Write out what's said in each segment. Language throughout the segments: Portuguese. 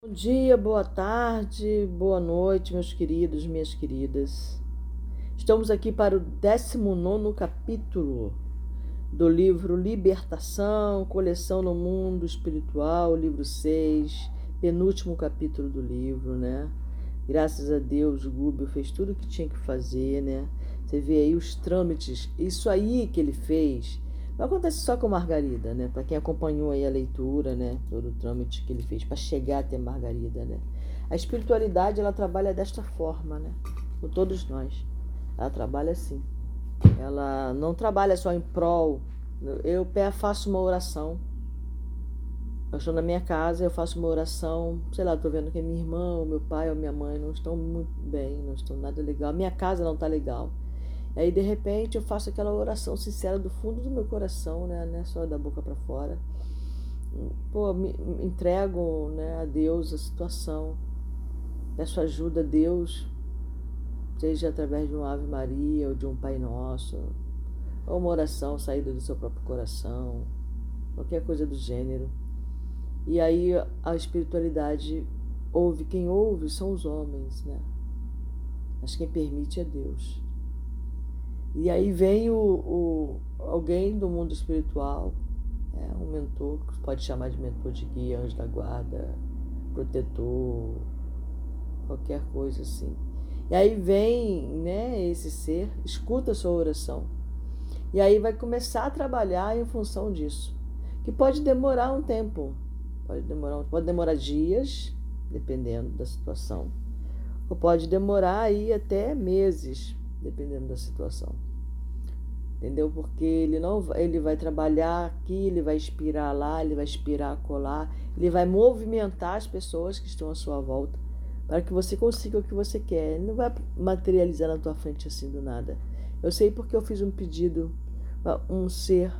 Bom dia, boa tarde, boa noite, meus queridos, minhas queridas. Estamos aqui para o 19 capítulo do livro Libertação, Coleção no Mundo Espiritual, livro 6, penúltimo capítulo do livro, né? Graças a Deus, Gúbio fez tudo o que tinha que fazer, né? Você vê aí os trâmites, isso aí que ele fez não acontece só com Margarida, né? Para quem acompanhou aí a leitura, né? Todo o trâmite que ele fez para chegar até Margarida, né? A espiritualidade ela trabalha desta forma, né? Com todos nós. Ela trabalha assim. Ela não trabalha só em prol. Eu faço uma oração. Eu estou na minha casa, eu faço uma oração, sei lá, estou vendo que minha irmã, ou meu pai ou minha mãe não estão muito bem, não estão nada legal. Minha casa não está legal. Aí de repente eu faço aquela oração sincera do fundo do meu coração, né, não é só da boca para fora. Pô, me, me entrego, né, a Deus a situação. Peço ajuda a Deus, seja através de um Ave Maria ou de um Pai Nosso, ou uma oração saída do seu próprio coração, qualquer coisa do gênero. E aí a espiritualidade ouve, quem ouve são os homens, né? Mas quem permite é Deus. E aí vem o, o, alguém do mundo espiritual, é, um mentor, que pode chamar de mentor de guia, anjo da guarda, protetor, qualquer coisa assim. E aí vem né, esse ser, escuta a sua oração. E aí vai começar a trabalhar em função disso. Que pode demorar um tempo. Pode demorar, pode demorar dias, dependendo da situação. Ou pode demorar aí até meses, dependendo da situação. Entendeu? Porque ele não ele vai trabalhar aqui, ele vai inspirar lá, ele vai inspirar colar, ele vai movimentar as pessoas que estão à sua volta para que você consiga o que você quer. Ele não vai materializar na tua frente assim do nada. Eu sei porque eu fiz um pedido um ser,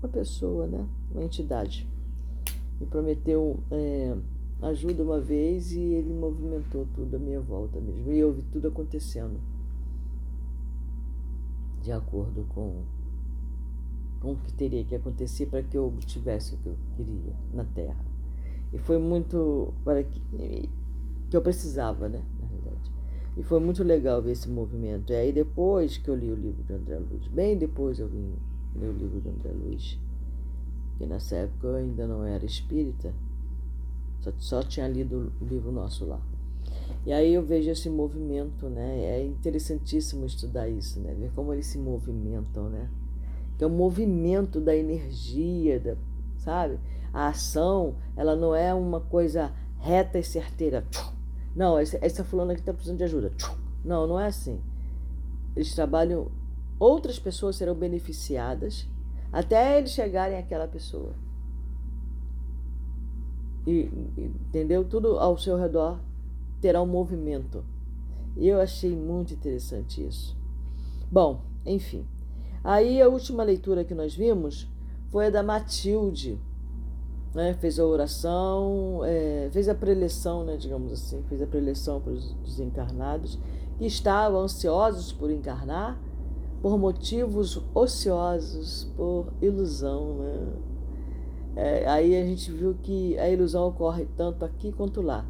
uma pessoa, né? Uma entidade. Me prometeu é, ajuda uma vez e ele movimentou tudo à minha volta mesmo. E eu vi tudo acontecendo de acordo com, com o que teria que acontecer para que eu obtivesse o que eu queria na Terra. E foi muito para que, que eu precisava, né, na realidade. E foi muito legal ver esse movimento. E aí depois que eu li o livro de André Luiz, bem depois eu ler o livro de André Luiz, que nessa época eu ainda não era espírita, só, só tinha lido o livro nosso lá. E aí eu vejo esse movimento, né? É interessantíssimo estudar isso, né? Ver como eles se movimentam, né? Que é o movimento da energia, da, sabe? A ação, ela não é uma coisa reta e certeira. Não, essa, fulana aqui está precisando de ajuda. Não, não é assim. Eles trabalham, outras pessoas serão beneficiadas até eles chegarem àquela pessoa. E, entendeu? Tudo ao seu redor terá um movimento. Eu achei muito interessante isso. Bom, enfim. Aí a última leitura que nós vimos foi a da Matilde. Né? Fez a oração, é, fez a preleção, né, digamos assim, fez a preleção para os desencarnados que estavam ansiosos por encarnar por motivos ociosos, por ilusão. Né? É, aí a gente viu que a ilusão ocorre tanto aqui quanto lá.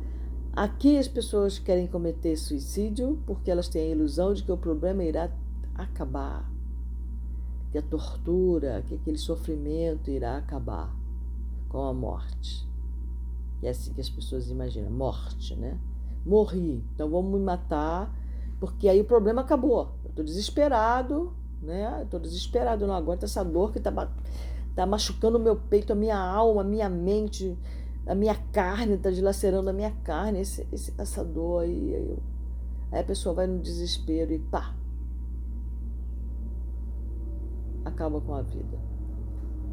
Aqui as pessoas querem cometer suicídio porque elas têm a ilusão de que o problema irá acabar, que a tortura, que aquele sofrimento irá acabar com a morte. E é assim que as pessoas imaginam, morte, né? Morri, então vamos me matar, porque aí o problema acabou. Eu estou desesperado, né? Estou desesperado, não aguento essa dor que está tá machucando o meu peito, a minha alma, a minha mente a minha carne, está dilacerando a minha carne, esse, esse, essa dor aí. Aí, eu, aí a pessoa vai no desespero e pá! Acaba com a vida.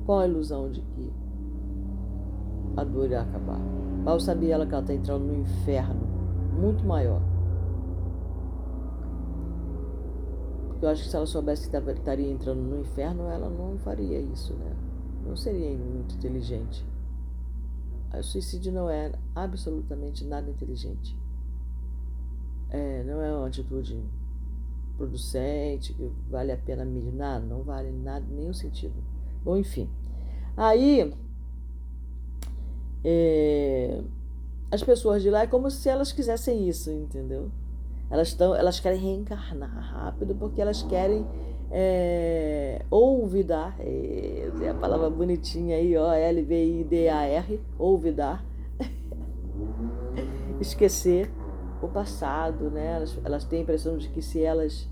Com a ilusão de que a dor ia acabar. Mal sabia ela que ela está entrando no inferno muito maior. Porque eu acho que se ela soubesse que estaria entrando no inferno, ela não faria isso, né? Não seria muito inteligente. O suicídio não é absolutamente nada inteligente. É, não é uma atitude producente, que vale a pena mesmo. Nada, não vale nada, nenhum sentido. Bom, enfim. Aí, é, as pessoas de lá é como se elas quisessem isso, entendeu? Elas, tão, elas querem reencarnar rápido porque elas querem é, olvidar, é, a palavra bonitinha aí, ó, L-V-I-D-A-R, olvidar, esquecer o passado, né? Elas, elas têm a impressão de que se elas.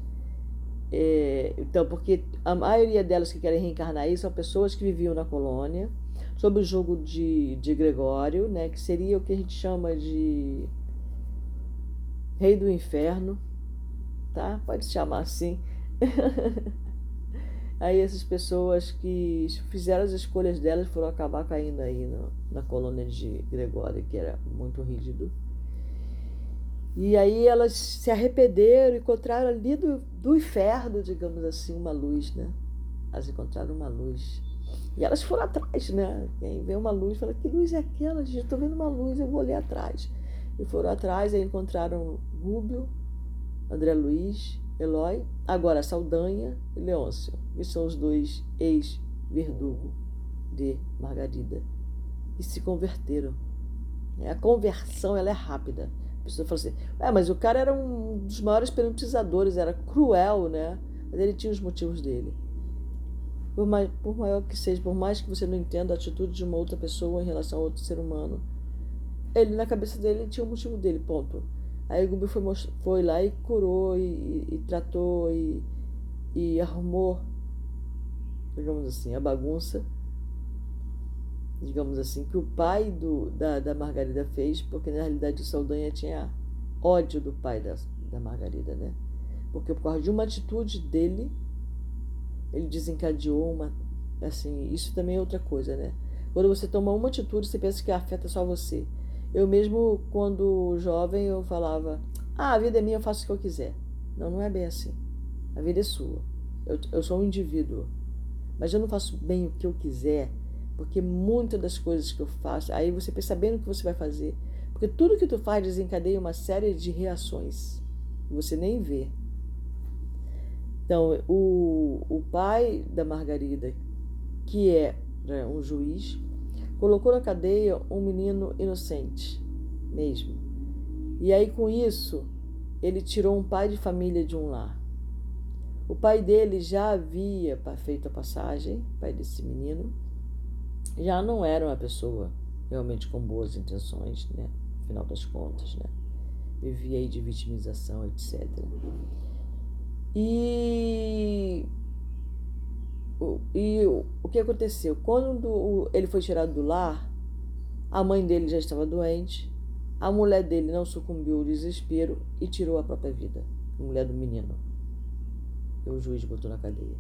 É, então, porque a maioria delas que querem reencarnar aí são pessoas que viviam na colônia, sob o jogo de, de Gregório, né? Que seria o que a gente chama de rei do inferno, tá? Pode chamar assim. aí essas pessoas que fizeram as escolhas delas foram acabar caindo aí no, na colônia de Gregório, que era muito rígido. E aí elas se arrependeram encontraram ali do, do inferno, digamos assim, uma luz, né? Elas encontraram uma luz. E elas foram atrás, né? Quem vê uma luz fala, que luz é aquela? Gente, estou vendo uma luz, eu vou ali atrás. E foram atrás, aí encontraram Gúbio, André Luiz, Eloy, agora Saldanha e Leôncio, que são os dois ex-verdugo de Margarida. E se converteram. A conversão ela é rápida. A pessoa fala assim, é, mas o cara era um dos maiores penetizadores, era cruel, né? Mas ele tinha os motivos dele. Por, mais, por maior que seja, por mais que você não entenda a atitude de uma outra pessoa em relação a outro ser humano, ele na cabeça dele tinha um motivo dele, ponto. Aí o Gubi foi, foi lá e curou, e, e, tratou, e, e arrumou, digamos assim, a bagunça, digamos assim, que o pai do, da, da Margarida fez, porque na realidade o Saldanha tinha ódio do pai da, da Margarida, né? Porque por causa de uma atitude dele, ele desencadeou uma. Assim, isso também é outra coisa, né? Quando você toma uma atitude, você pensa que afeta só você. Eu mesmo, quando jovem, eu falava: Ah, a vida é minha, eu faço o que eu quiser. Não, não é bem assim. A vida é sua. Eu, eu sou um indivíduo. Mas eu não faço bem o que eu quiser, porque muitas das coisas que eu faço, aí você percebendo o que você vai fazer. Porque tudo que tu faz desencadeia uma série de reações. Que você nem vê. Então, o, o pai da Margarida, que é né, um juiz, colocou na cadeia um menino inocente, mesmo. E aí, com isso, ele tirou um pai de família de um lar. O pai dele já havia feito a passagem, pai desse menino, já não era uma pessoa realmente com boas intenções, né? Afinal das contas, né? Vivia aí de vitimização, etc. E e o que aconteceu? Quando ele foi tirado do lar, a mãe dele já estava doente, a mulher dele não sucumbiu ao desespero e tirou a própria vida, a mulher do menino. E o juiz botou na cadeia.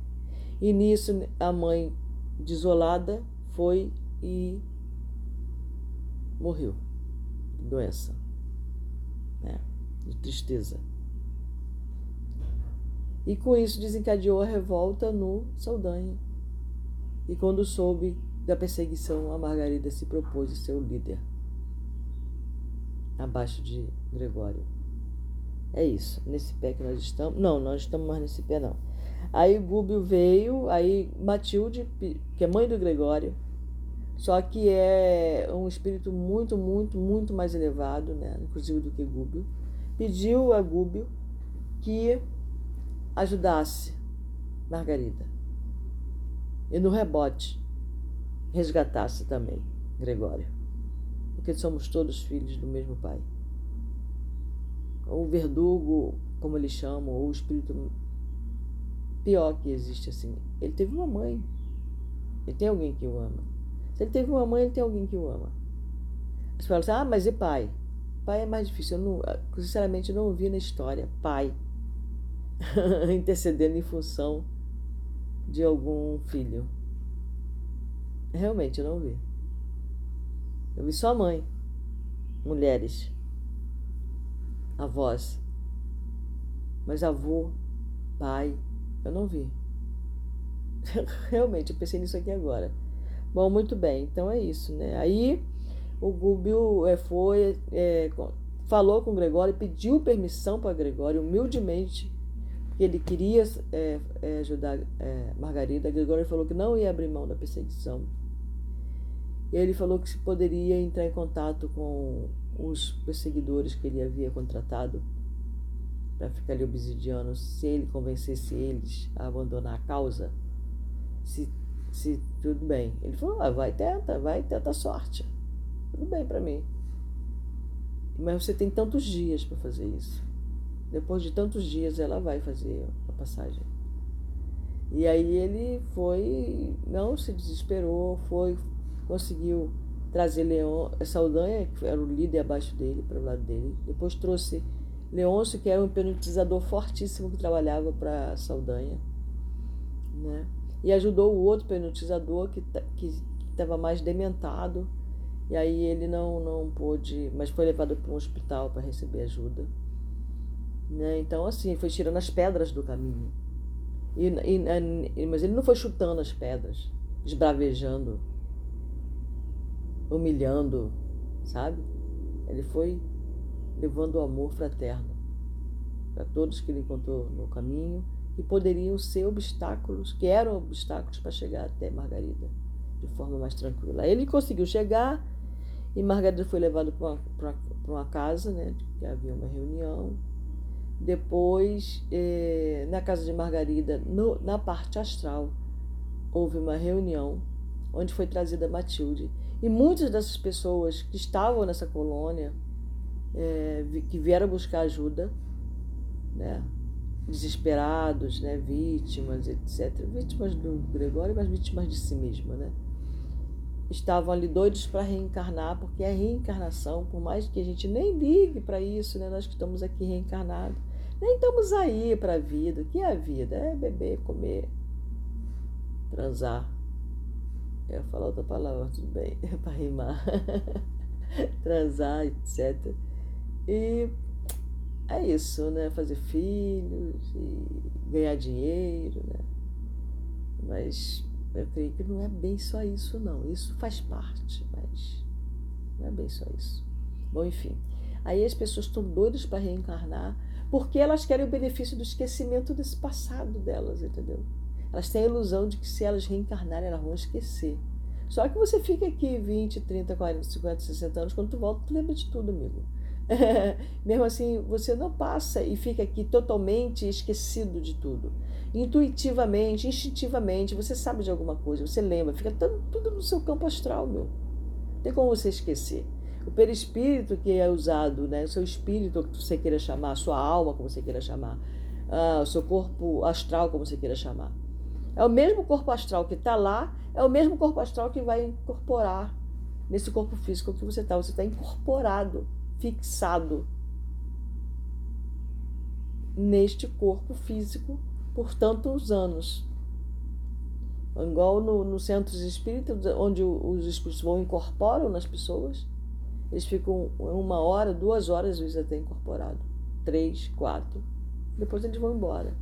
E nisso a mãe, desolada, foi e morreu de doença, né? de tristeza. E com isso desencadeou a revolta no Saldanha. E quando soube da perseguição, a Margarida se propôs a ser o líder, abaixo de Gregório. É isso, nesse pé que nós estamos. Não, nós estamos mais nesse pé, não. Aí Gúbio veio, aí Matilde, que é mãe do Gregório, só que é um espírito muito, muito, muito mais elevado, né? inclusive do que Gúbio, pediu a Gúbio que ajudasse Margarida. E no rebote, resgatasse também Gregório. Porque somos todos filhos do mesmo pai. O verdugo, como eles chamam, ou o espírito pior que existe assim. Ele teve uma mãe. Ele tem alguém que o ama. Se ele teve uma mãe, ele tem alguém que o ama. Você fala assim, ah, mas e pai? Pai é mais difícil. Eu não, sinceramente, eu não ouvi na história. Pai. intercedendo em função de algum filho. Realmente, eu não vi. Eu vi só mãe, mulheres, avós. Mas avô, pai, eu não vi. Realmente, eu pensei nisso aqui agora. Bom, muito bem, então é isso, né? Aí o Gúbio é, foi, é, falou com Gregório, pediu permissão para Gregório, humildemente, ele queria é, é, ajudar é, Margarida. Gregório falou que não ia abrir mão da perseguição. E ele falou que se poderia entrar em contato com os perseguidores que ele havia contratado para ficar ali obsidiando, se ele convencesse eles a abandonar a causa, se, se tudo bem. Ele falou: ah, vai, tenta, vai, tenta a sorte. Tudo bem para mim. Mas você tem tantos dias para fazer isso. Depois de tantos dias, ela vai fazer a passagem. E aí ele foi, não se desesperou, foi, conseguiu trazer Leão, Saldanha, que era o líder abaixo dele, para o lado dele. Depois trouxe Leôncio, que era um hipnotizador fortíssimo que trabalhava para Saldanha. Né? E ajudou o outro hipnotizador que estava mais dementado. E aí ele não, não pôde, mas foi levado para um hospital para receber ajuda. Né? Então, assim, foi tirando as pedras do caminho. E, e, mas ele não foi chutando as pedras, esbravejando humilhando, sabe? Ele foi levando o amor fraterno para todos que ele encontrou no caminho e poderiam ser obstáculos, que eram obstáculos para chegar até Margarida de forma mais tranquila. Ele conseguiu chegar e Margarida foi levada para uma, uma, casa, né, que havia uma reunião. Depois, eh, na casa de Margarida, no, na parte astral, houve uma reunião onde foi trazida Matilde e muitas dessas pessoas que estavam nessa colônia, é, que vieram buscar ajuda, né? desesperados, né? vítimas, etc. Vítimas do Gregório, mas vítimas de si mesma. Né? Estavam ali doidos para reencarnar, porque a reencarnação, por mais que a gente nem ligue para isso, né? nós que estamos aqui reencarnados, nem estamos aí para a vida. O que é a vida? É beber, comer, transar eu ia falar outra palavra, tudo bem, para rimar. Transar, etc. E é isso, né? Fazer filhos e ganhar dinheiro, né? Mas eu creio que não é bem só isso, não. Isso faz parte, mas não é bem só isso. Bom, enfim. Aí as pessoas estão doidas para reencarnar porque elas querem o benefício do esquecimento desse passado delas, entendeu? Elas têm a ilusão de que se elas reencarnarem, elas vão esquecer. Só que você fica aqui 20, 30, 40, 50, 60 anos, quando tu volta, tu lembra de tudo, amigo. Mesmo assim, você não passa e fica aqui totalmente esquecido de tudo. Intuitivamente, instintivamente, você sabe de alguma coisa, você lembra, fica tudo, tudo no seu campo astral, meu. Não tem como você esquecer. O perispírito que é usado, né, o seu espírito, que você queira chamar, a sua alma, como você queira chamar, ah, o seu corpo astral, como você queira chamar é o mesmo corpo astral que está lá, é o mesmo corpo astral que vai incorporar nesse corpo físico que você está. Você está incorporado, fixado neste corpo físico por tantos anos. Igual no, no centros espíritas, onde os espíritos vão incorporam nas pessoas, eles ficam uma hora, duas horas, às vezes até incorporado. Três, quatro. Depois eles vão embora.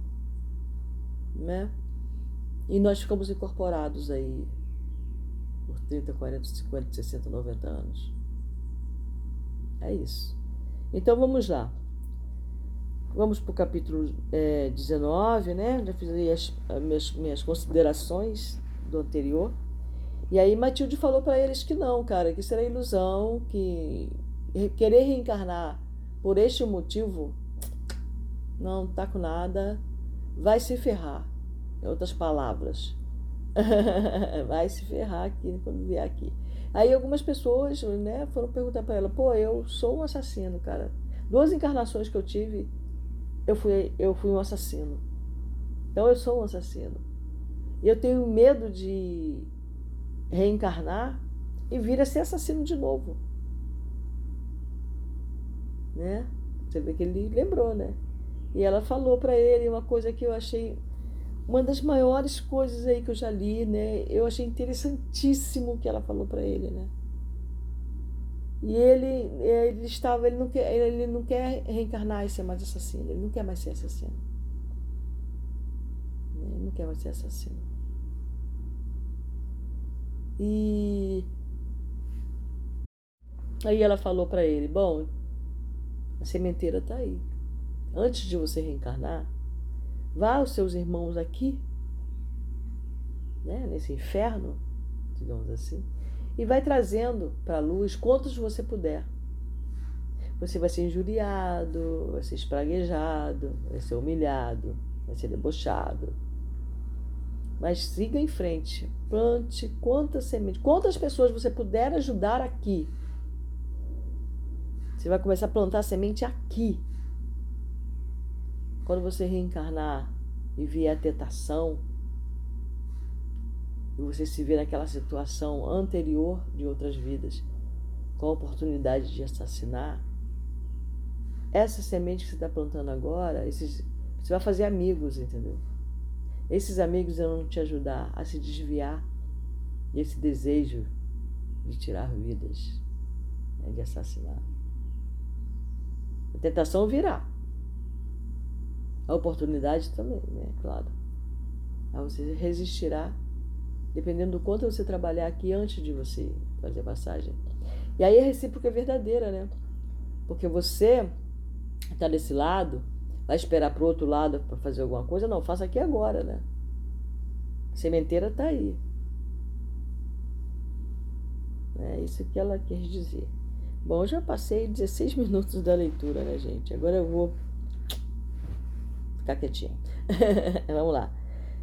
Né? E nós ficamos incorporados aí por 30, 40, 50, 60, 90 anos. É isso. Então vamos lá. Vamos para o capítulo é, 19, né? Já fiz aí as, as minhas, minhas considerações do anterior. E aí Matilde falou para eles que não, cara, que isso era ilusão, que querer reencarnar por este motivo não tá com nada, vai se ferrar. Em outras palavras, vai se ferrar aqui quando vier aqui. Aí algumas pessoas né, foram perguntar para ela: pô, eu sou um assassino, cara. Duas encarnações que eu tive, eu fui, eu fui um assassino. Então eu sou um assassino. E eu tenho medo de reencarnar e vir a ser assassino de novo. Né? Você vê que ele lembrou, né? E ela falou para ele uma coisa que eu achei uma das maiores coisas aí que eu já li, né? Eu achei interessantíssimo o que ela falou para ele, né? E ele, ele estava, ele não quer, ele não quer reencarnar e ser mais assassino. Ele não quer mais ser assassino. Ele não quer mais ser assassino. E aí ela falou para ele: Bom, a sementeira está aí. Antes de você reencarnar, Vá aos seus irmãos aqui, né, nesse inferno, digamos assim, e vai trazendo para a luz quantos você puder. Você vai ser injuriado, vai ser espraguejado, vai ser humilhado, vai ser debochado. Mas siga em frente, plante quantas sementes, quantas pessoas você puder ajudar aqui. Você vai começar a plantar semente aqui. Quando você reencarnar e vier a tentação, e você se vê naquela situação anterior de outras vidas, com a oportunidade de assassinar, essa semente que você está plantando agora, esses, você vai fazer amigos, entendeu? Esses amigos vão te ajudar a se desviar desse desejo de tirar vidas, né, de assassinar. A tentação virá. A oportunidade também, né? Claro. Aí você resistirá dependendo do quanto você trabalhar aqui antes de você fazer a passagem. E aí a recíproca é verdadeira, né? Porque você está desse lado, vai esperar para o outro lado para fazer alguma coisa? Não, faça aqui agora, né? A sementeira está aí. É isso que ela quer dizer. Bom, eu já passei 16 minutos da leitura, né, gente? Agora eu vou ficar quietinha. Vamos lá.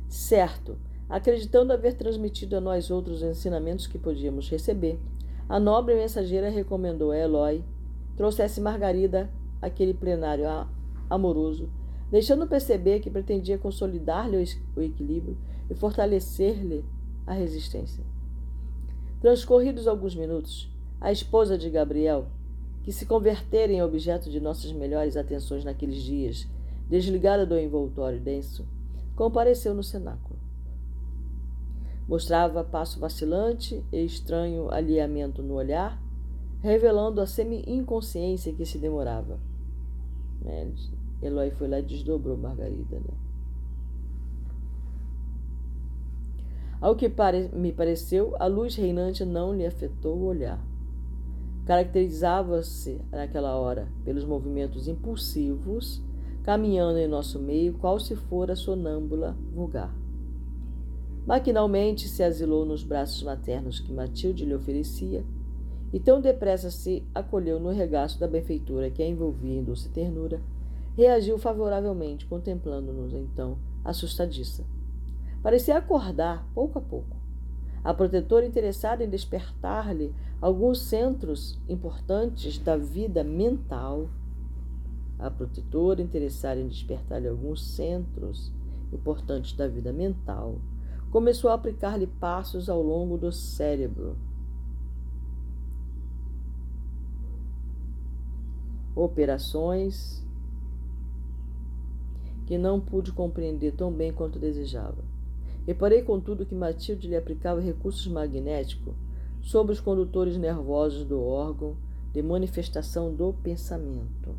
Certo. Acreditando haver transmitido a nós outros ensinamentos que podíamos receber, a nobre mensageira recomendou a Eloy trouxesse Margarida aquele plenário amoroso, deixando perceber que pretendia consolidar-lhe o equilíbrio e fortalecer-lhe a resistência. Transcorridos alguns minutos, a esposa de Gabriel, que se convertera em objeto de nossas melhores atenções naqueles dias, desligada do envoltório denso, compareceu no cenáculo. Mostrava passo vacilante e estranho alinhamento no olhar, revelando a semi-inconsciência que se demorava. Né? Eloy foi lá e desdobrou Margarida. Né? Ao que pare me pareceu, a luz reinante não lhe afetou o olhar. Caracterizava-se naquela hora pelos movimentos impulsivos, caminhando em nosso meio, qual se fora sonâmbula vulgar. Maquinalmente se asilou nos braços maternos que Matilde lhe oferecia, e tão depressa se acolheu no regaço da benfeitora que a envolvia em doce ternura, reagiu favoravelmente, contemplando-nos então, assustadiça. Parecia acordar, pouco a pouco. A protetora interessada em despertar-lhe alguns centros importantes da vida mental. A protetora interessada em despertar-lhe alguns centros importantes da vida mental começou a aplicar-lhe passos ao longo do cérebro operações que não pude compreender tão bem quanto desejava. Reparei, contudo, que Matilde lhe aplicava recursos magnéticos sobre os condutores nervosos do órgão de manifestação do pensamento,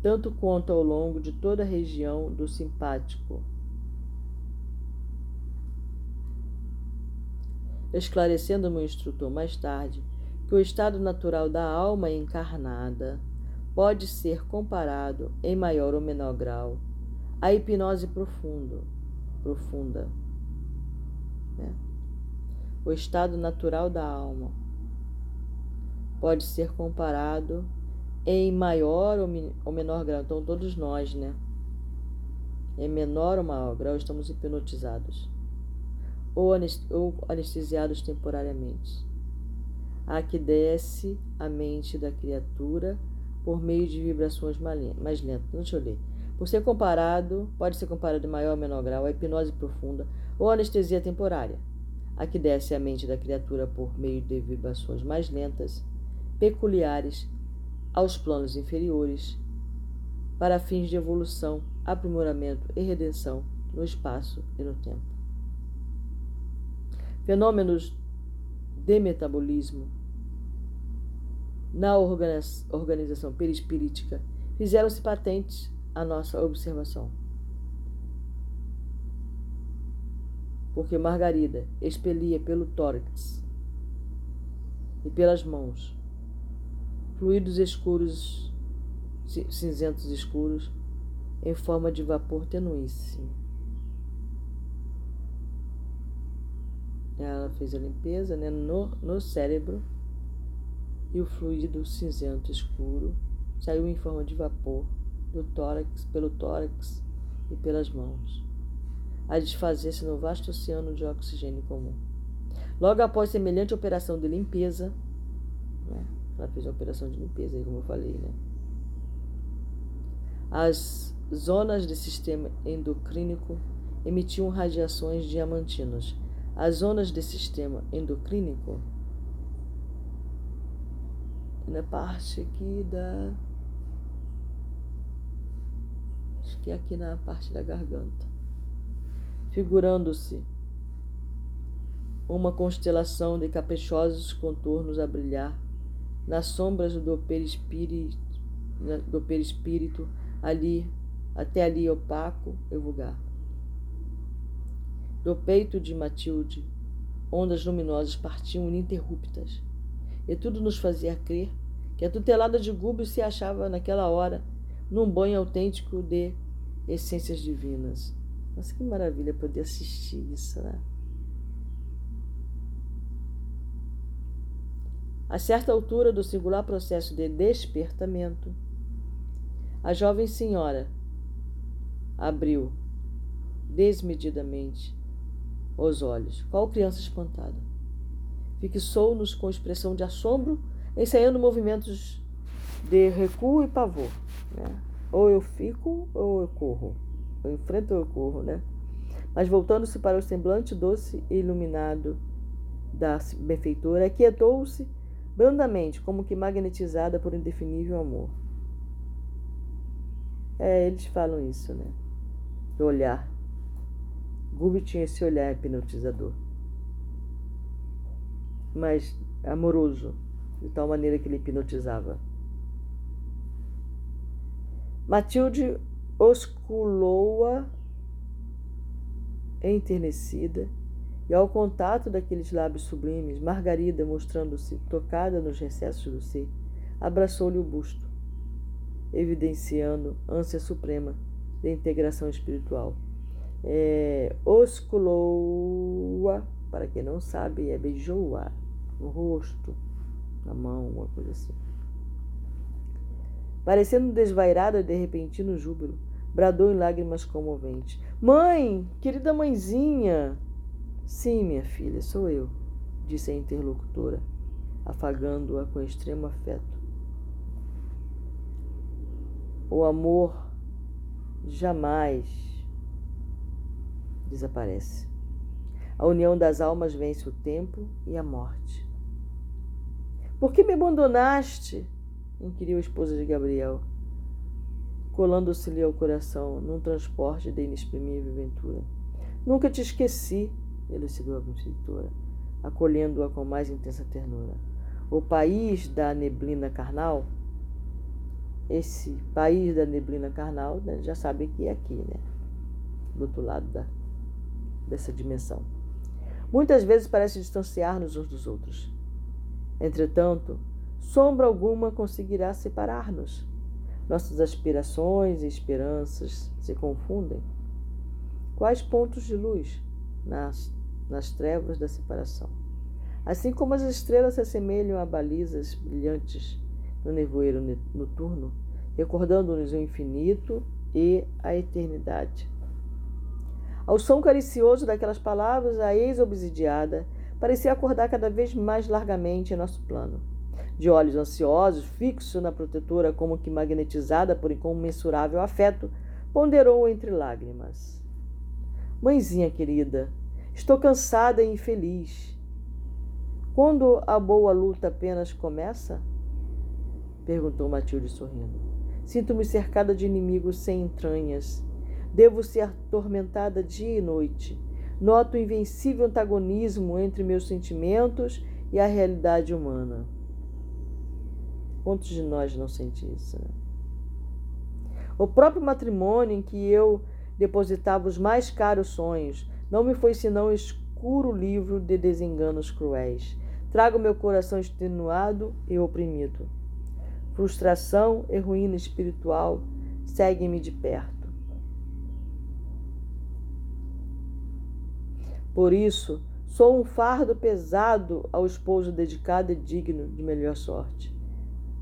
tanto quanto ao longo de toda a região do simpático. Esclarecendo meu instrutor mais tarde que o estado natural da alma encarnada pode ser comparado, em maior ou menor grau, à hipnose profundo, profunda. Né? O estado natural da alma pode ser comparado em maior ou menor grau. Então, todos nós, né? Em menor ou maior grau, estamos hipnotizados ou anestesiados temporariamente a que desce a mente da criatura por meio de vibrações mais lentas. Deixa eu ler. Por ser comparado, pode ser comparado em maior ou menor grau a hipnose profunda ou anestesia temporária, a que desce a mente da criatura por meio de vibrações mais lentas, peculiares aos planos inferiores, para fins de evolução, aprimoramento e redenção no espaço e no tempo. Fenômenos de metabolismo na organização perispirítica fizeram-se patentes à nossa observação. Porque Margarida expelia pelo tórax e pelas mãos fluidos escuros, cinzentos escuros, em forma de vapor tenuíssimo. Ela fez a limpeza né, no, no cérebro e o fluido cinzento escuro saiu em forma de vapor do tórax, pelo tórax e pelas mãos, a desfazer-se no vasto oceano de oxigênio comum. Logo após semelhante operação de limpeza, né, ela fez a operação de limpeza, aí, como eu falei, né? As zonas do sistema endocrínico emitiam radiações diamantinas. As zonas do sistema endocrínico na parte aqui da acho que é aqui na parte da garganta, figurando-se uma constelação de caprichosos contornos a brilhar nas sombras do perispírito, do perispírito ali, até ali opaco e vulgar. Do peito de Matilde, ondas luminosas partiam ininterruptas, e tudo nos fazia crer que a tutelada de Gúbio se achava naquela hora num banho autêntico de essências divinas. Mas que maravilha poder assistir isso, né? A certa altura do singular processo de despertamento, a jovem senhora abriu desmedidamente os olhos, qual criança espantada. Fixou-nos com expressão de assombro, ensaiando movimentos de recuo e pavor. Né? Ou eu fico ou eu corro. Eu enfrento ou eu corro, né? Mas voltando-se para o semblante doce e iluminado da benfeitora, aquietou-se brandamente, como que magnetizada por indefinível amor. É, eles falam isso, né? O olhar. Gubi tinha esse olhar hipnotizador. Mas amoroso, de tal maneira que ele hipnotizava. Matilde osculou-a enternecida, e ao contato daqueles lábios sublimes, Margarida, mostrando-se tocada nos recessos do ser, abraçou-lhe o busto, evidenciando ânsia suprema de integração espiritual. É, osculou-a, para quem não sabe, é beijou-a no rosto, na mão, uma coisa assim. Parecendo desvairada de repentino júbilo, bradou em lágrimas comoventes: Mãe, querida mãezinha! Sim, minha filha, sou eu, disse a interlocutora, afagando-a com extremo afeto. O amor jamais desaparece. A união das almas vence o tempo e a morte. Por que me abandonaste? inquiriu a esposa de Gabriel, colando-se-lhe ao coração num transporte de inexprimível ventura. Nunca te esqueci, elucidou a benfeitora, acolhendo-a com mais intensa ternura. O país da neblina carnal, esse país da neblina carnal, né, já sabe que é aqui, né? Do outro lado da, dessa dimensão. Muitas vezes parece distanciar-nos uns dos outros. Entretanto, sombra alguma conseguirá separar-nos. Nossas aspirações e esperanças se confundem. Quais pontos de luz nas, nas trevas da separação? Assim como as estrelas se assemelham a balizas brilhantes no nevoeiro noturno, recordando-nos o infinito e a eternidade. Ao som caricioso daquelas palavras, a ex-obsidiada parecia acordar cada vez mais largamente em nosso plano de olhos ansiosos, fixo na protetora como que magnetizada por incomensurável afeto, ponderou entre lágrimas. Mãezinha querida, estou cansada e infeliz. Quando a boa luta apenas começa? perguntou Matilde sorrindo. Sinto-me cercada de inimigos sem entranhas. Devo ser atormentada dia e noite. Noto o invencível antagonismo entre meus sentimentos e a realidade humana. Quantos de nós não sentem isso? Né? O próprio matrimônio em que eu depositava os mais caros sonhos não me foi senão escuro livro de desenganos cruéis. Trago meu coração extenuado e oprimido. Frustração e ruína espiritual seguem-me de perto. Por isso, Sou um fardo pesado ao esposo dedicado e digno de melhor sorte.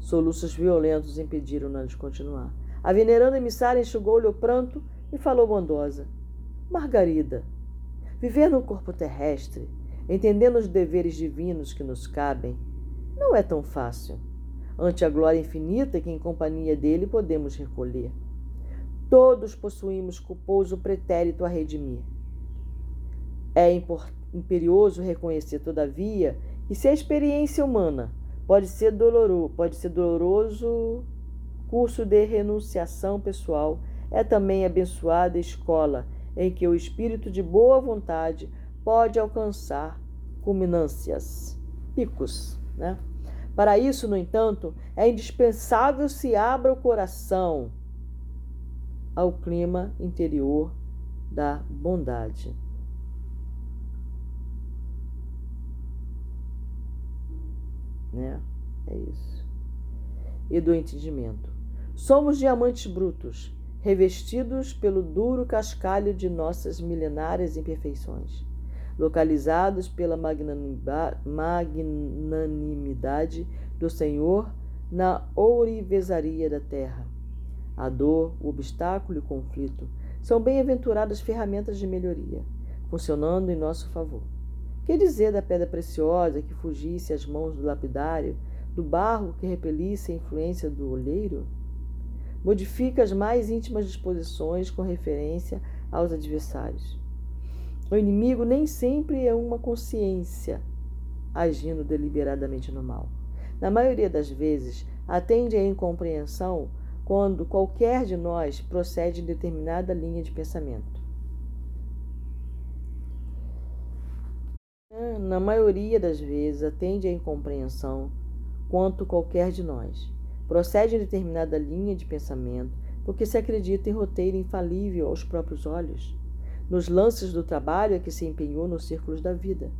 Soluços violentos impediram-na de continuar. A veneranda emissária enxugou-lhe o pranto e falou bondosa: Margarida, viver no corpo terrestre, entendendo os deveres divinos que nos cabem, não é tão fácil, ante a glória infinita que em companhia dele podemos recolher. Todos possuímos culposo pretérito a redimir. É imperioso reconhecer, todavia, que se a experiência humana pode ser doloroso, pode ser doloroso curso de renunciação pessoal, é também abençoada escola em que o espírito de boa vontade pode alcançar culminâncias, picos, né? Para isso, no entanto, é indispensável se abra o coração ao clima interior da bondade. Né? É isso. E do entendimento. Somos diamantes brutos, revestidos pelo duro cascalho de nossas milenárias imperfeições, localizados pela magnanimidade do Senhor na ourivesaria da terra. A dor, o obstáculo e o conflito são bem-aventuradas ferramentas de melhoria, funcionando em nosso favor. Que dizer da pedra preciosa que fugisse às mãos do lapidário, do barro que repelisse a influência do olheiro? Modifica as mais íntimas disposições com referência aos adversários. O inimigo nem sempre é uma consciência agindo deliberadamente no mal. Na maioria das vezes, atende à incompreensão quando qualquer de nós procede em determinada linha de pensamento. Na maioria das vezes, atende à incompreensão quanto qualquer de nós procede em determinada linha de pensamento, porque se acredita em roteiro infalível aos próprios olhos, nos lances do trabalho a que se empenhou nos círculos da vida.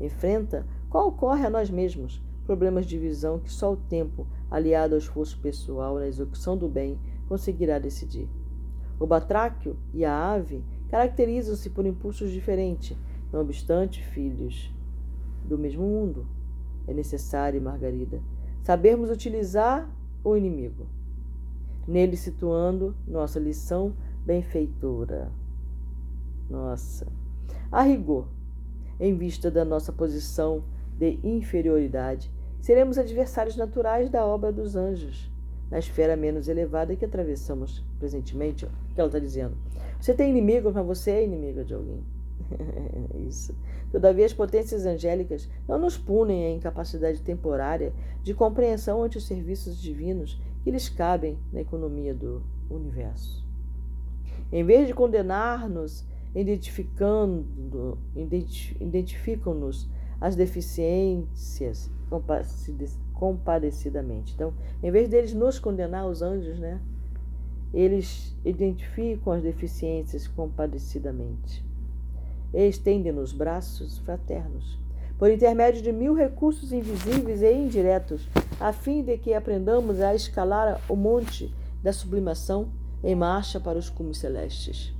Enfrenta, qual ocorre a nós mesmos, problemas de visão que só o tempo, aliado ao esforço pessoal na execução do bem, conseguirá decidir. O batráquio e a ave caracterizam-se por impulsos diferentes, não obstante filhos do mesmo mundo. É necessário, Margarida, sabermos utilizar o inimigo, nele situando nossa lição benfeitora. Nossa. A rigor, em vista da nossa posição de inferioridade, seremos adversários naturais da obra dos anjos, na esfera menos elevada que atravessamos presentemente. O que ela está dizendo? Você tem inimigos, mas você é inimiga de alguém. Isso. Todavia, as potências angélicas não nos punem a incapacidade temporária de compreensão ante os serviços divinos que lhes cabem na economia do universo. Em vez de condenar-nos, identificando, identificam-nos as deficiências compadecidamente. Então, em vez deles nos condenar, os anjos, né? Eles identificam as deficiências compadecidamente estende-nos braços fraternos, por intermédio de mil recursos invisíveis e indiretos, a fim de que aprendamos a escalar o monte da sublimação em marcha para os cumes celestes.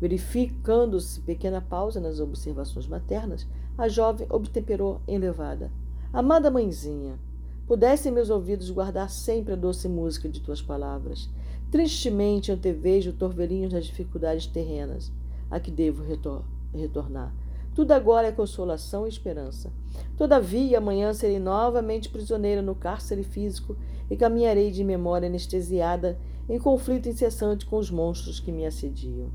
Verificando-se pequena pausa nas observações maternas, a jovem obtemperou elevada. Amada mãezinha, pudessem meus ouvidos guardar sempre a doce música de tuas palavras. Tristemente antevejo torvelinhos das dificuldades terrenas a que devo retor retornar. Tudo agora é consolação e esperança. Todavia, amanhã serei novamente prisioneira no cárcere físico e caminharei de memória anestesiada em conflito incessante com os monstros que me assediam.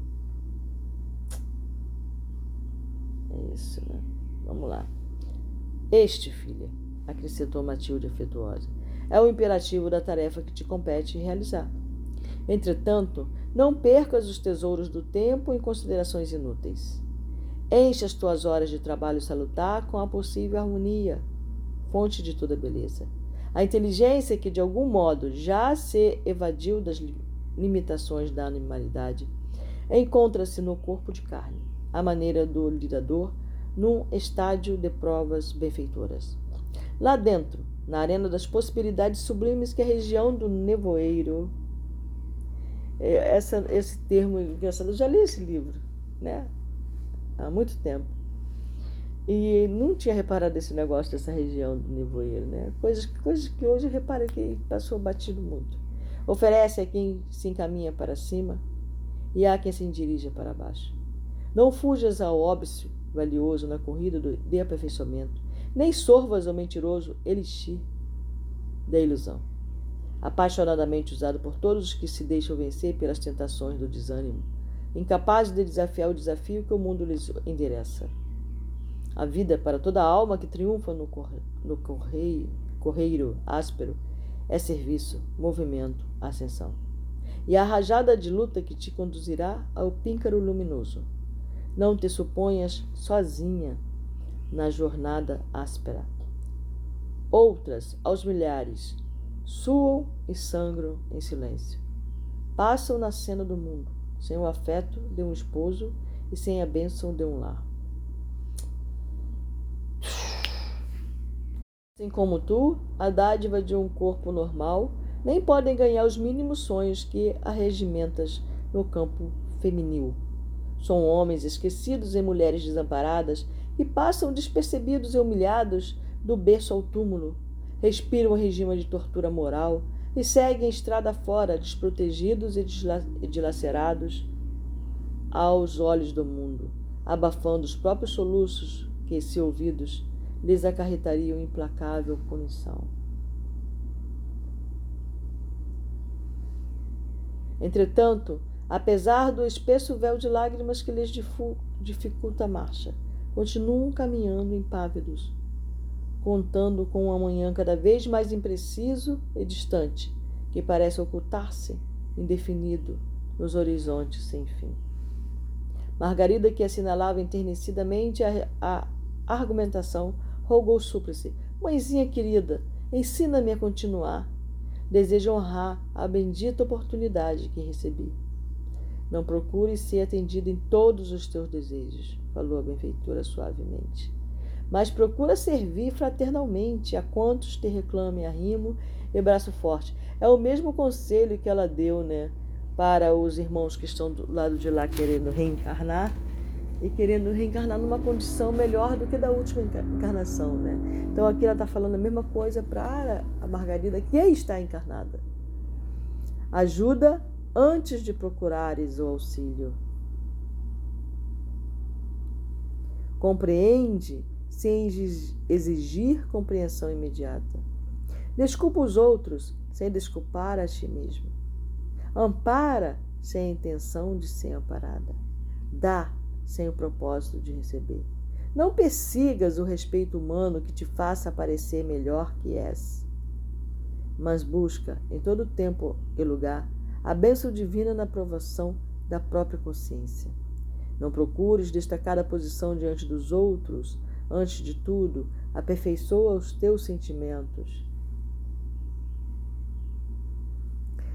É isso, né? Vamos lá. Este, filha, acrescentou Matilde afetuosa, é o imperativo da tarefa que te compete realizar. Entretanto, não percas os tesouros do tempo em considerações inúteis. Enche as tuas horas de trabalho salutar com a possível harmonia, fonte de toda beleza. A inteligência que de algum modo já se evadiu das limitações da animalidade encontra-se no corpo de carne, à maneira do lidador, num estádio de provas benfeitoras. Lá dentro, na arena das possibilidades sublimes que a região do nevoeiro essa, esse termo engraçado. Eu já li esse livro, né? Há muito tempo. E não tinha reparado esse negócio dessa região do nevoeiro, né? Coisas, coisas que hoje eu reparo que passou batido muito. Oferece a quem se encaminha para cima e há quem se dirija para baixo. Não fujas ao óbvio valioso na corrida do, de aperfeiçoamento, nem sorvas ao mentiroso elixir da ilusão, apaixonadamente usado por todos os que se deixam vencer pelas tentações do desânimo, incapazes de desafiar o desafio que o mundo lhes endereça. A vida para toda alma que triunfa no, corre, no correio, correiro áspero é serviço, movimento, ascensão. E a rajada de luta que te conduzirá ao píncaro luminoso. Não te suponhas sozinha na jornada áspera. Outras, aos milhares, suam e sangram em silêncio. Passam na cena do mundo, sem o afeto de um esposo e sem a bênção de um lar. Assim como tu, a dádiva de um corpo normal, nem podem ganhar os mínimos sonhos que arregimentas no campo feminil. São homens esquecidos e mulheres desamparadas e passam despercebidos e humilhados do berço ao túmulo, respiram o regime de tortura moral e seguem estrada fora, desprotegidos e dilacerados aos olhos do mundo, abafando os próprios soluços que, se ouvidos, lhes acarretariam implacável punição. Entretanto, apesar do espesso véu de lágrimas que lhes dificulta a marcha, continuam caminhando impávidos, contando com um amanhã cada vez mais impreciso e distante, que parece ocultar-se, indefinido, nos horizontes sem fim. Margarida, que assinalava enternecidamente a, a argumentação, rogou súplice: Mãezinha querida, ensina-me a continuar. Desejo honrar a bendita oportunidade que recebi. Não procure ser atendido em todos os teus desejos, falou a benfeitora suavemente mas procura servir fraternalmente a quantos te reclamem arrimo e braço forte. É o mesmo conselho que ela deu, né, para os irmãos que estão do lado de lá querendo reencarnar e querendo reencarnar numa condição melhor do que da última encarnação, né? Então aqui ela está falando a mesma coisa para a Margarida que está encarnada. Ajuda antes de procurares o auxílio. Compreende sem exigir compreensão imediata. Desculpa os outros sem desculpar a ti mesmo. Ampara sem a intenção de ser amparada. Dá sem o propósito de receber. Não persigas o respeito humano que te faça parecer melhor que és, mas busca em todo tempo e lugar a bênção divina na provação da própria consciência. Não procures destacar a posição diante dos outros, Antes de tudo, aperfeiçoa os teus sentimentos.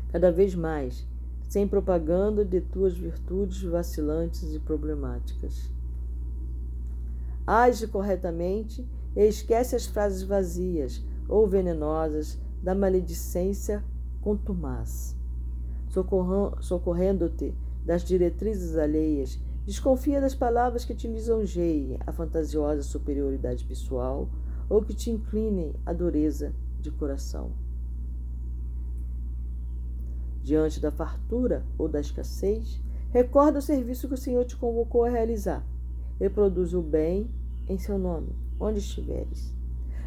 Cada vez mais, sem propaganda de tuas virtudes vacilantes e problemáticas. Age corretamente e esquece as frases vazias ou venenosas da maledicência contumaz, socorrendo-te das diretrizes alheias Desconfia das palavras que te lisonjeiem a fantasiosa superioridade pessoal ou que te inclinem à dureza de coração. Diante da fartura ou da escassez, recorda o serviço que o Senhor te convocou a realizar. Reproduz o bem em seu nome, onde estiveres.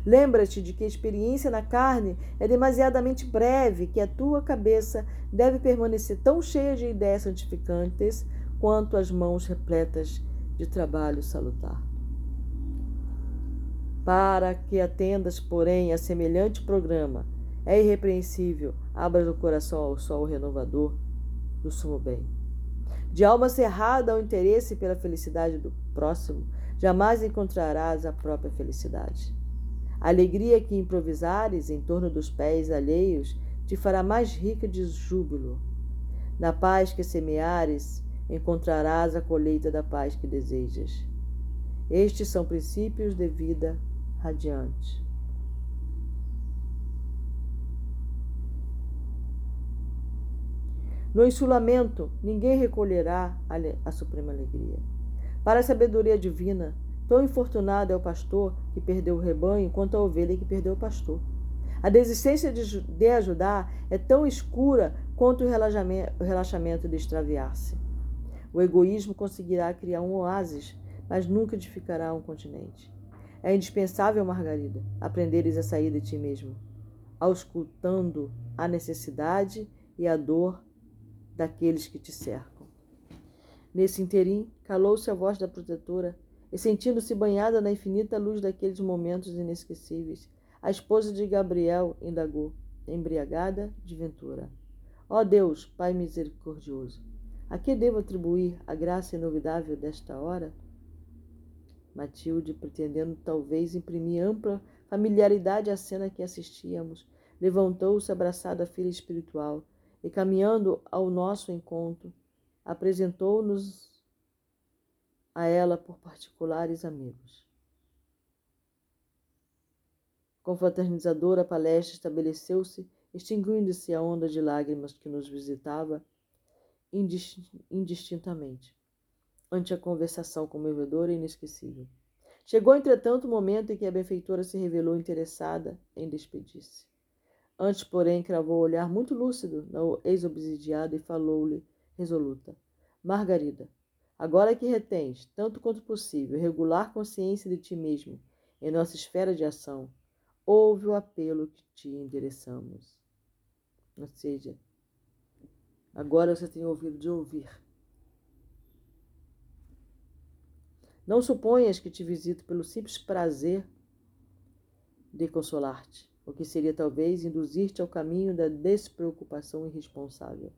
Lembra-te de que a experiência na carne é demasiadamente breve, que a tua cabeça deve permanecer tão cheia de ideias santificantes quanto as mãos repletas de trabalho salutar. Para que atendas, porém, a semelhante programa, é irrepreensível, abras o coração ao sol renovador do sumo bem. De alma cerrada ao interesse pela felicidade do próximo, jamais encontrarás a própria felicidade. A alegria que improvisares em torno dos pés alheios te fará mais rica de júbilo. Na paz que semeares, encontrarás a colheita da paz que desejas. Estes são princípios de vida radiante. No insulamento, ninguém recolherá a suprema alegria. Para a sabedoria divina, Tão infortunado é o pastor que perdeu o rebanho quanto a ovelha que perdeu o pastor. A desistência de, de ajudar é tão escura quanto o relaxamento, o relaxamento de extraviar-se. O egoísmo conseguirá criar um oásis, mas nunca edificará um continente. É indispensável, Margarida, aprenderes a sair de ti mesmo, auscultando a necessidade e a dor daqueles que te cercam. Nesse interim, calou-se a voz da protetora e, sentindo-se banhada na infinita luz daqueles momentos inesquecíveis, a esposa de Gabriel indagou, embriagada de ventura. Ó Deus, Pai misericordioso, a que devo atribuir a graça inovidável desta hora? Matilde, pretendendo talvez imprimir ampla familiaridade à cena que assistíamos, levantou-se abraçada à filha espiritual e, caminhando ao nosso encontro, apresentou-nos a ela por particulares amigos. Confraternizadora, palestra estabeleceu-se, extinguindo-se a onda de lágrimas que nos visitava indistintamente, ante a conversação comovedora e inesquecível. Chegou, entretanto, o momento em que a benfeitora se revelou interessada em despedir-se. Antes, porém, cravou o olhar muito lúcido no ex-obsidiado e falou-lhe resoluta: Margarida, Agora que retens, tanto quanto possível, regular consciência de ti mesmo em nossa esfera de ação, ouve o apelo que te endereçamos. Ou seja, agora você tem ouvido de ouvir. Não suponhas que te visito pelo simples prazer de consolar-te, o que seria talvez induzir-te ao caminho da despreocupação irresponsável,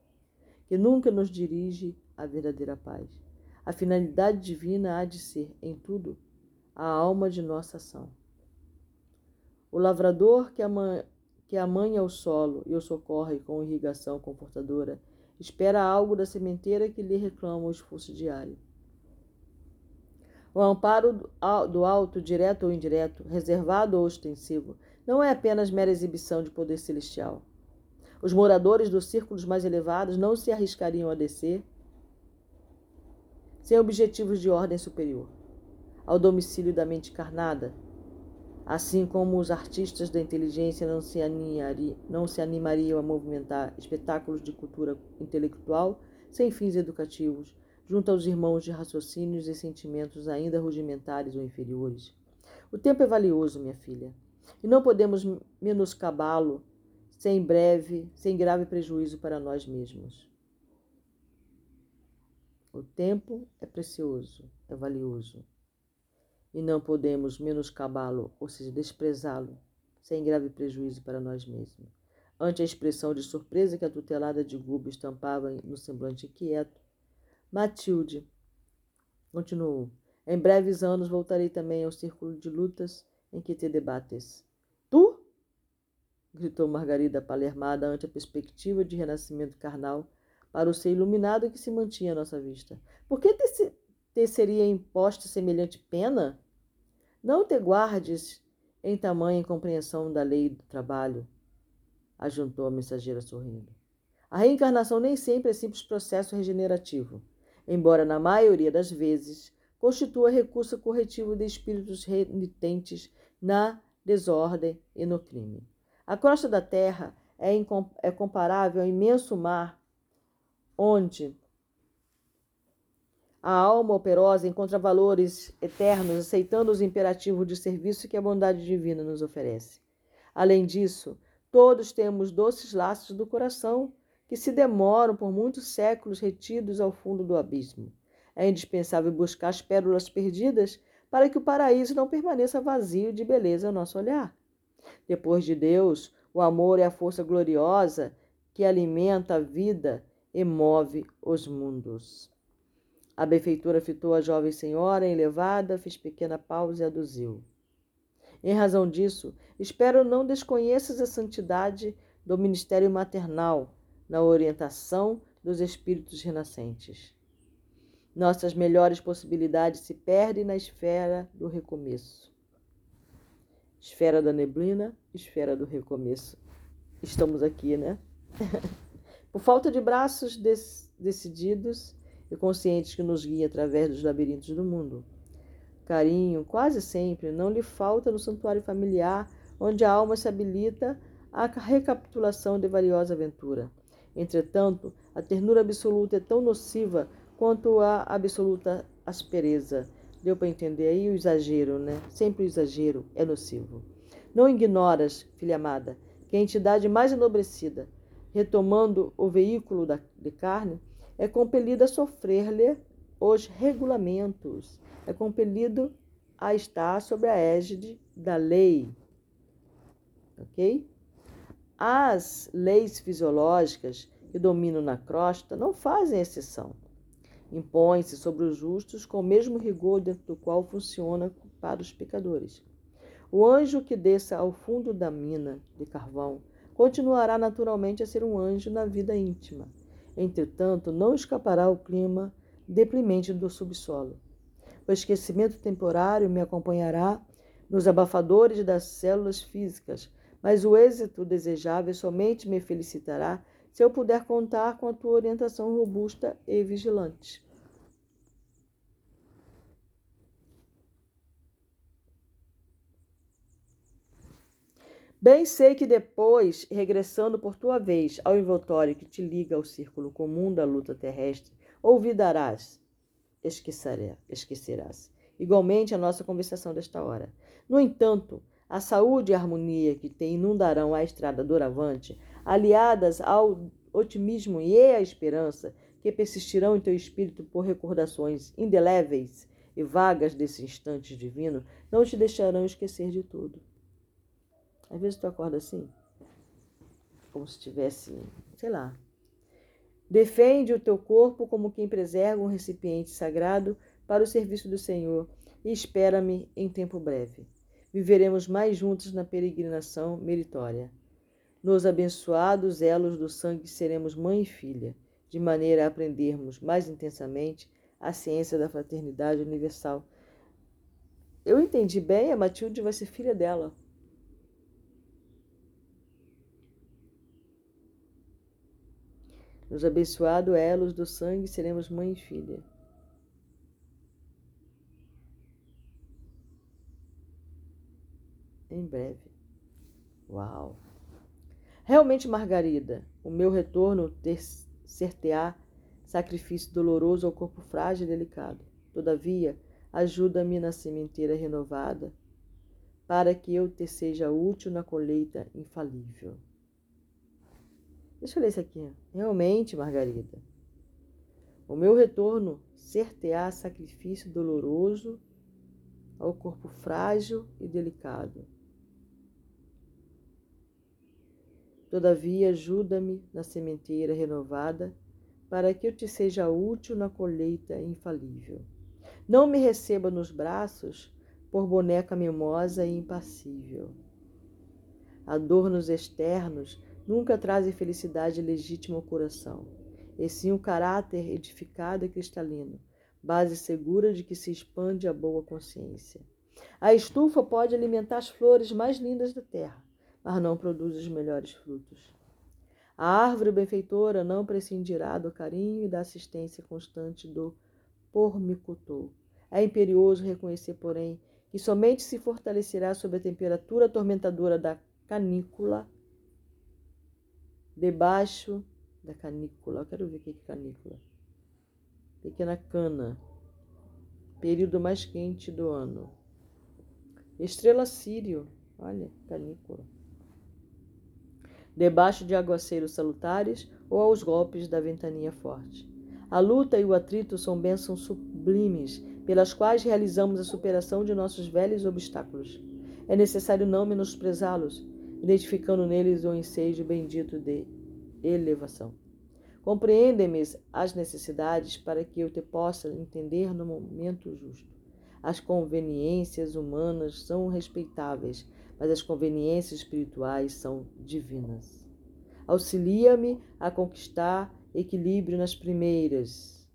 que nunca nos dirige à verdadeira paz. A finalidade divina há de ser, em tudo, a alma de nossa ação. O lavrador que, ama, que amanha o solo e o socorre com irrigação confortadora espera algo da sementeira que lhe reclama o esforço diário. O amparo do alto, direto ou indireto, reservado ou ostensivo, não é apenas mera exibição de poder celestial. Os moradores dos círculos mais elevados não se arriscariam a descer sem objetivos de ordem superior, ao domicílio da mente carnada, assim como os artistas da inteligência não se, não se animariam a movimentar espetáculos de cultura intelectual sem fins educativos, junto aos irmãos de raciocínios e sentimentos ainda rudimentares ou inferiores. O tempo é valioso, minha filha, e não podemos menoscabá-lo sem breve, sem grave prejuízo para nós mesmos. O tempo é precioso, é valioso. E não podemos menoscabá-lo, ou seja, desprezá-lo, sem grave prejuízo para nós mesmos. Ante a expressão de surpresa que a tutelada de Guba estampava no semblante inquieto, Matilde continuou: Em breves anos voltarei também ao círculo de lutas em que te debates. Tu? gritou Margarida palermada ante a perspectiva de renascimento carnal para o ser iluminado que se mantinha à nossa vista. Por que te, te seria imposta semelhante pena? Não te guardes em tamanha incompreensão da lei do trabalho, ajuntou a mensageira sorrindo. A reencarnação nem sempre é simples processo regenerativo, embora na maioria das vezes constitua recurso corretivo de espíritos renitentes na desordem e no crime. A crosta da terra é, é comparável ao imenso mar onde a alma operosa encontra valores eternos, aceitando os imperativos de serviço que a bondade divina nos oferece. Além disso, todos temos doces laços do coração que se demoram por muitos séculos retidos ao fundo do abismo. É indispensável buscar as pérolas perdidas para que o paraíso não permaneça vazio de beleza ao nosso olhar. Depois de Deus, o amor é a força gloriosa que alimenta a vida e move os mundos. A benfeitora fitou a jovem senhora elevada, fez pequena pausa e aduziu. Em razão disso, espero não desconheças a santidade do ministério maternal na orientação dos espíritos renascentes. Nossas melhores possibilidades se perdem na esfera do recomeço. Esfera da neblina, esfera do recomeço. Estamos aqui, né? Por falta de braços decididos e conscientes que nos guiem através dos labirintos do mundo. Carinho, quase sempre, não lhe falta no santuário familiar, onde a alma se habilita à recapitulação de valiosa aventura. Entretanto, a ternura absoluta é tão nociva quanto a absoluta aspereza. Deu para entender aí o exagero, né? Sempre o exagero é nocivo. Não ignoras, filha amada, que a entidade mais enobrecida, retomando o veículo da, de carne, é compelida a sofrer-lhe os regulamentos, é compelido a estar sob a égide da lei. Ok? As leis fisiológicas que dominam na crosta não fazem exceção. Impõe-se sobre os justos com o mesmo rigor dentro do qual funciona para os pecadores. O anjo que desça ao fundo da mina de carvão continuará naturalmente a ser um anjo na vida íntima. Entretanto, não escapará ao clima deprimente do subsolo. O esquecimento temporário me acompanhará nos abafadores das células físicas, mas o êxito desejável somente me felicitará se eu puder contar com a tua orientação robusta e vigilante. Bem sei que depois, regressando por tua vez ao envoltório que te liga ao círculo comum da luta terrestre, ouvidarás, esquecerás. Igualmente a nossa conversação desta hora. No entanto, a saúde e a harmonia que te inundarão a estrada doravante, aliadas ao otimismo e à esperança que persistirão em teu espírito por recordações indeléveis e vagas desse instante divino, não te deixarão esquecer de tudo. Às vezes tu acorda assim, como se tivesse, sei lá. Defende o teu corpo como quem preserva um recipiente sagrado para o serviço do Senhor e espera-me em tempo breve. Viveremos mais juntos na peregrinação meritória. Nos abençoados elos do sangue seremos mãe e filha, de maneira a aprendermos mais intensamente a ciência da fraternidade universal. Eu entendi bem, a Matilde vai ser filha dela. Nos abençoados elos do sangue seremos mãe e filha. Em breve. Uau! Realmente, Margarida, o meu retorno ter ser-te-á sacrifício doloroso ao corpo frágil e delicado. Todavia, ajuda-me na sementeira renovada, para que eu te seja útil na colheita infalível. Deixa eu ler isso aqui. Realmente, Margarida, o meu retorno ser-te-á sacrifício doloroso ao corpo frágil e delicado Todavia, ajuda-me na sementeira renovada, para que eu te seja útil na colheita infalível. Não me receba nos braços por boneca mimosa e impassível. Adornos externos nunca trazem felicidade legítima ao coração, e sim o caráter edificado e cristalino, base segura de que se expande a boa consciência. A estufa pode alimentar as flores mais lindas da terra, mas não produz os melhores frutos. A árvore benfeitora não prescindirá do carinho e da assistência constante do pormicultor. É imperioso reconhecer, porém, que somente se fortalecerá sob a temperatura atormentadora da canícula, debaixo da canícula. Eu quero ver o que é canícula. Pequena cana, período mais quente do ano. Estrela Sírio, olha, canícula debaixo de aguaceiros salutares ou aos golpes da ventania forte. A luta e o atrito são bênçãos sublimes, pelas quais realizamos a superação de nossos velhos obstáculos. É necessário não menosprezá-los, identificando neles o ensejo bendito de elevação. Compreende-me as necessidades para que eu te possa entender no momento justo. As conveniências humanas são respeitáveis, mas as conveniências espirituais são divinas. Auxilia-me a conquistar equilíbrio nas primeiras,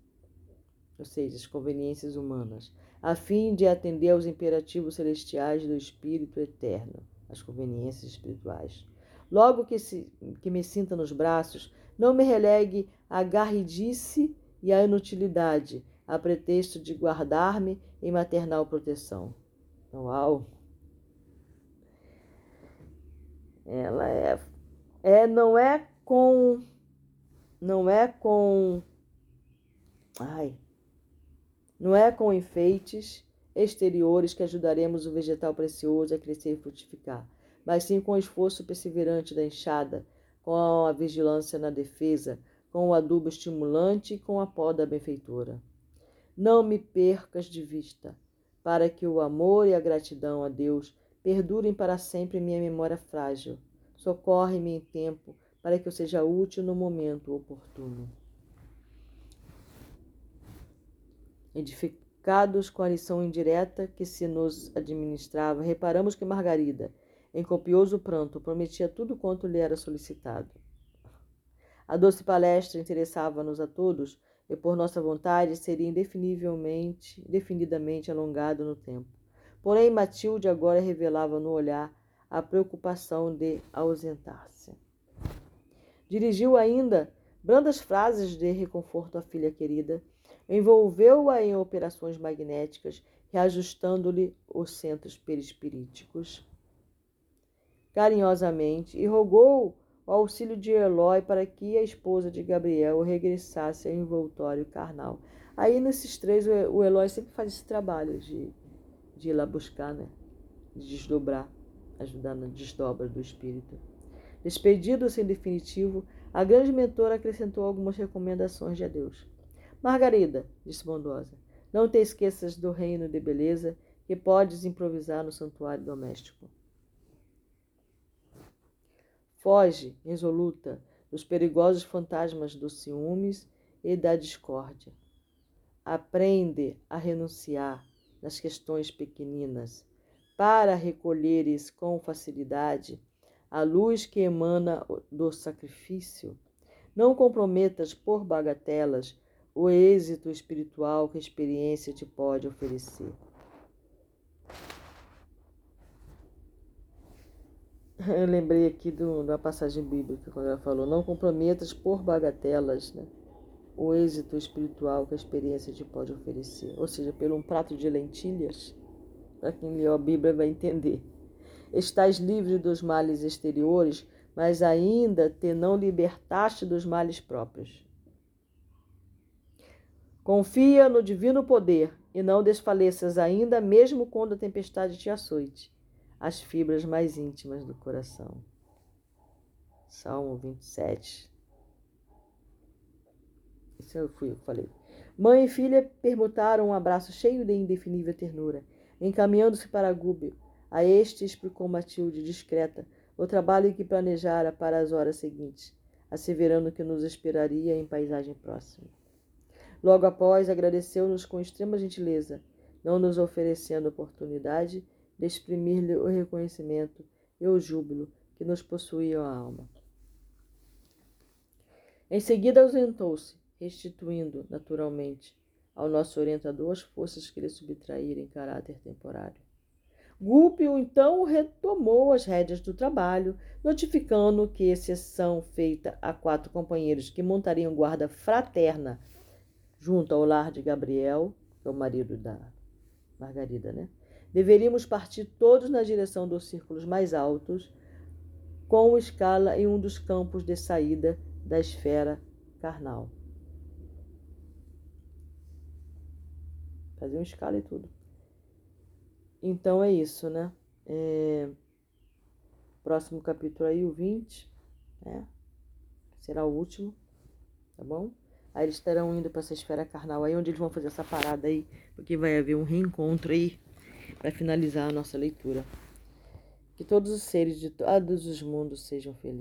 ou seja, as conveniências humanas, a fim de atender aos imperativos celestiais do Espírito eterno, as conveniências espirituais. Logo que, se, que me sinta nos braços, não me relegue a garridice e a inutilidade, a pretexto de guardar-me em maternal proteção. Uau! Ela é, é não é com não é com ai não é com enfeites exteriores que ajudaremos o vegetal precioso a crescer e frutificar, mas sim com o esforço perseverante da enxada, com a vigilância na defesa, com o adubo estimulante e com a poda benfeitora. Não me percas de vista, para que o amor e a gratidão a Deus perdurem para sempre em minha memória frágil. Socorre-me em tempo, para que eu seja útil no momento oportuno. Com a lição indireta que se nos administrava, reparamos que Margarida, em copioso pranto, prometia tudo quanto lhe era solicitado. A doce palestra interessava-nos a todos e, por nossa vontade, seria indefinivelmente, definidamente alongado no tempo. Porém, Matilde agora revelava no olhar a preocupação de ausentar-se. Dirigiu ainda brandas frases de reconforto à filha querida, envolveu-a em operações magnéticas, reajustando-lhe os centros perispiríticos carinhosamente e rogou o auxílio de Eloy para que a esposa de Gabriel regressasse ao envoltório carnal. Aí nesses três, o Eloy sempre faz esse trabalho de, de ir lá buscar, né? De desdobrar, ajudar na desdobra do espírito. Despedido-se em definitivo, a grande mentora acrescentou algumas recomendações de adeus. Margarida, disse bondosa, não te esqueças do reino de beleza que podes improvisar no santuário doméstico. Foge, resoluta, dos perigosos fantasmas dos ciúmes e da discórdia. Aprende a renunciar nas questões pequeninas, para recolheres com facilidade a luz que emana do sacrifício. Não comprometas por bagatelas o êxito espiritual que a experiência te pode oferecer. Eu lembrei aqui do, da passagem bíblica, quando ela falou: Não comprometas por bagatelas né, o êxito espiritual que a experiência te pode oferecer. Ou seja, pelo um prato de lentilhas, para quem leu a Bíblia vai entender. Estás livre dos males exteriores, mas ainda te não libertaste dos males próprios. Confia no divino poder e não desfaleças ainda, mesmo quando a tempestade te açoite as fibras mais íntimas do coração. Salmo 27. Isso eu fui, eu falei. Mãe e filha permutaram um abraço cheio de indefinível ternura, encaminhando-se para Gúbio. A este explicou Matilde, discreta, o trabalho que planejara para as horas seguintes, asseverando que nos esperaria em paisagem próxima. Logo após, agradeceu-nos com extrema gentileza, não nos oferecendo oportunidade de exprimir-lhe o reconhecimento e o júbilo que nos possuíam a alma. Em seguida ausentou-se, restituindo, naturalmente, ao nosso orientador as forças que lhe subtraíram em caráter temporário. Gúpio então retomou as rédeas do trabalho, notificando que, exceção feita a quatro companheiros que montariam guarda fraterna junto ao lar de Gabriel, que é o marido da Margarida, né? Deveríamos partir todos na direção dos círculos mais altos, com escala em um dos campos de saída da esfera carnal. Fazer uma escala e tudo. Então é isso, né? É... Próximo capítulo aí, o 20, né? Será o último, tá bom? Aí eles estarão indo para essa esfera carnal aí, onde eles vão fazer essa parada aí, porque vai haver um reencontro aí para finalizar a nossa leitura. Que todos os seres de todos os mundos sejam felizes.